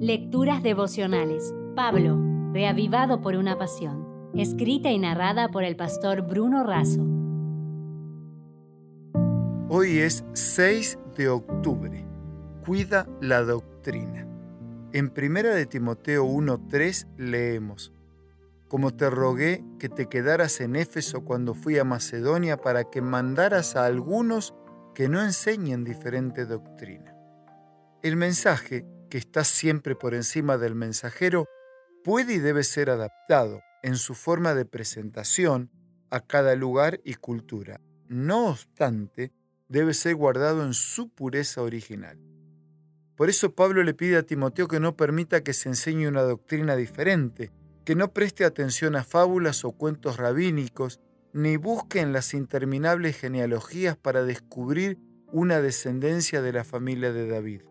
Lecturas devocionales. Pablo, reavivado por una pasión. Escrita y narrada por el pastor Bruno Razo. Hoy es 6 de octubre. Cuida la doctrina. En 1 de Timoteo 1:3 leemos: Como te rogué que te quedaras en Éfeso cuando fui a Macedonia para que mandaras a algunos que no enseñen diferente doctrina. El mensaje, que está siempre por encima del mensajero, puede y debe ser adaptado en su forma de presentación a cada lugar y cultura. No obstante, debe ser guardado en su pureza original. Por eso Pablo le pide a Timoteo que no permita que se enseñe una doctrina diferente, que no preste atención a fábulas o cuentos rabínicos, ni busquen las interminables genealogías para descubrir una descendencia de la familia de David.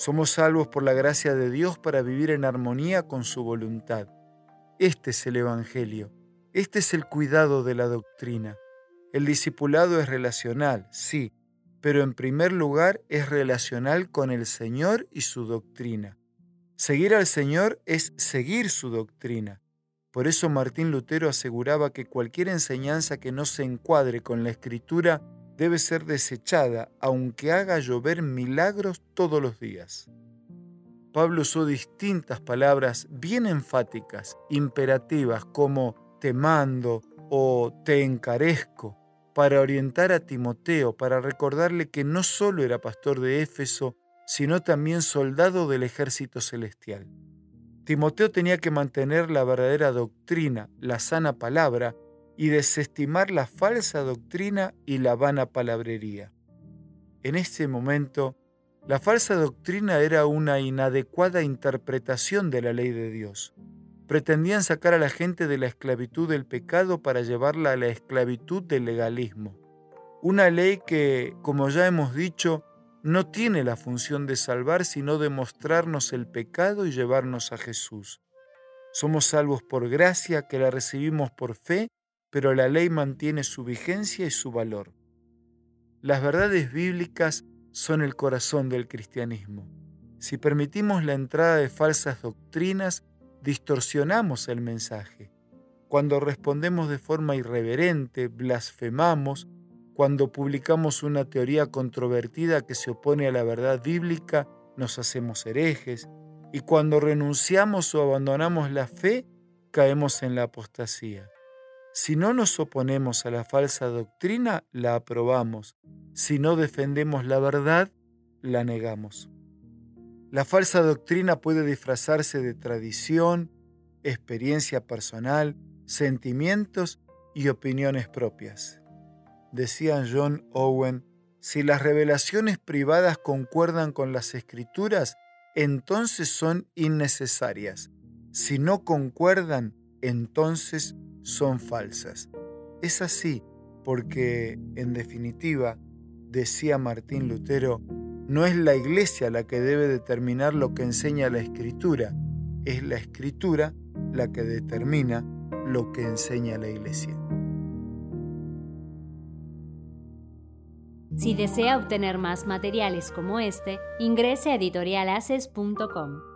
Somos salvos por la gracia de Dios para vivir en armonía con su voluntad. Este es el Evangelio, este es el cuidado de la doctrina. El discipulado es relacional, sí, pero en primer lugar es relacional con el Señor y su doctrina. Seguir al Señor es seguir su doctrina. Por eso Martín Lutero aseguraba que cualquier enseñanza que no se encuadre con la escritura debe ser desechada, aunque haga llover milagros todos los días. Pablo usó distintas palabras bien enfáticas, imperativas, como te mando o te encarezco, para orientar a Timoteo, para recordarle que no solo era pastor de Éfeso, sino también soldado del ejército celestial. Timoteo tenía que mantener la verdadera doctrina, la sana palabra, y desestimar la falsa doctrina y la vana palabrería. En ese momento, la falsa doctrina era una inadecuada interpretación de la ley de Dios. Pretendían sacar a la gente de la esclavitud del pecado para llevarla a la esclavitud del legalismo. Una ley que, como ya hemos dicho, no tiene la función de salvar, sino de mostrarnos el pecado y llevarnos a Jesús. Somos salvos por gracia, que la recibimos por fe, pero la ley mantiene su vigencia y su valor. Las verdades bíblicas son el corazón del cristianismo. Si permitimos la entrada de falsas doctrinas, distorsionamos el mensaje. Cuando respondemos de forma irreverente, blasfemamos, cuando publicamos una teoría controvertida que se opone a la verdad bíblica, nos hacemos herejes, y cuando renunciamos o abandonamos la fe, caemos en la apostasía. Si no nos oponemos a la falsa doctrina, la aprobamos. Si no defendemos la verdad, la negamos. La falsa doctrina puede disfrazarse de tradición, experiencia personal, sentimientos y opiniones propias decía John Owen, si las revelaciones privadas concuerdan con las escrituras, entonces son innecesarias. Si no concuerdan, entonces son falsas. Es así porque, en definitiva, decía Martín Lutero, no es la iglesia la que debe determinar lo que enseña la escritura, es la escritura la que determina lo que enseña la iglesia. Si desea obtener más materiales como este, ingrese a editorialaces.com.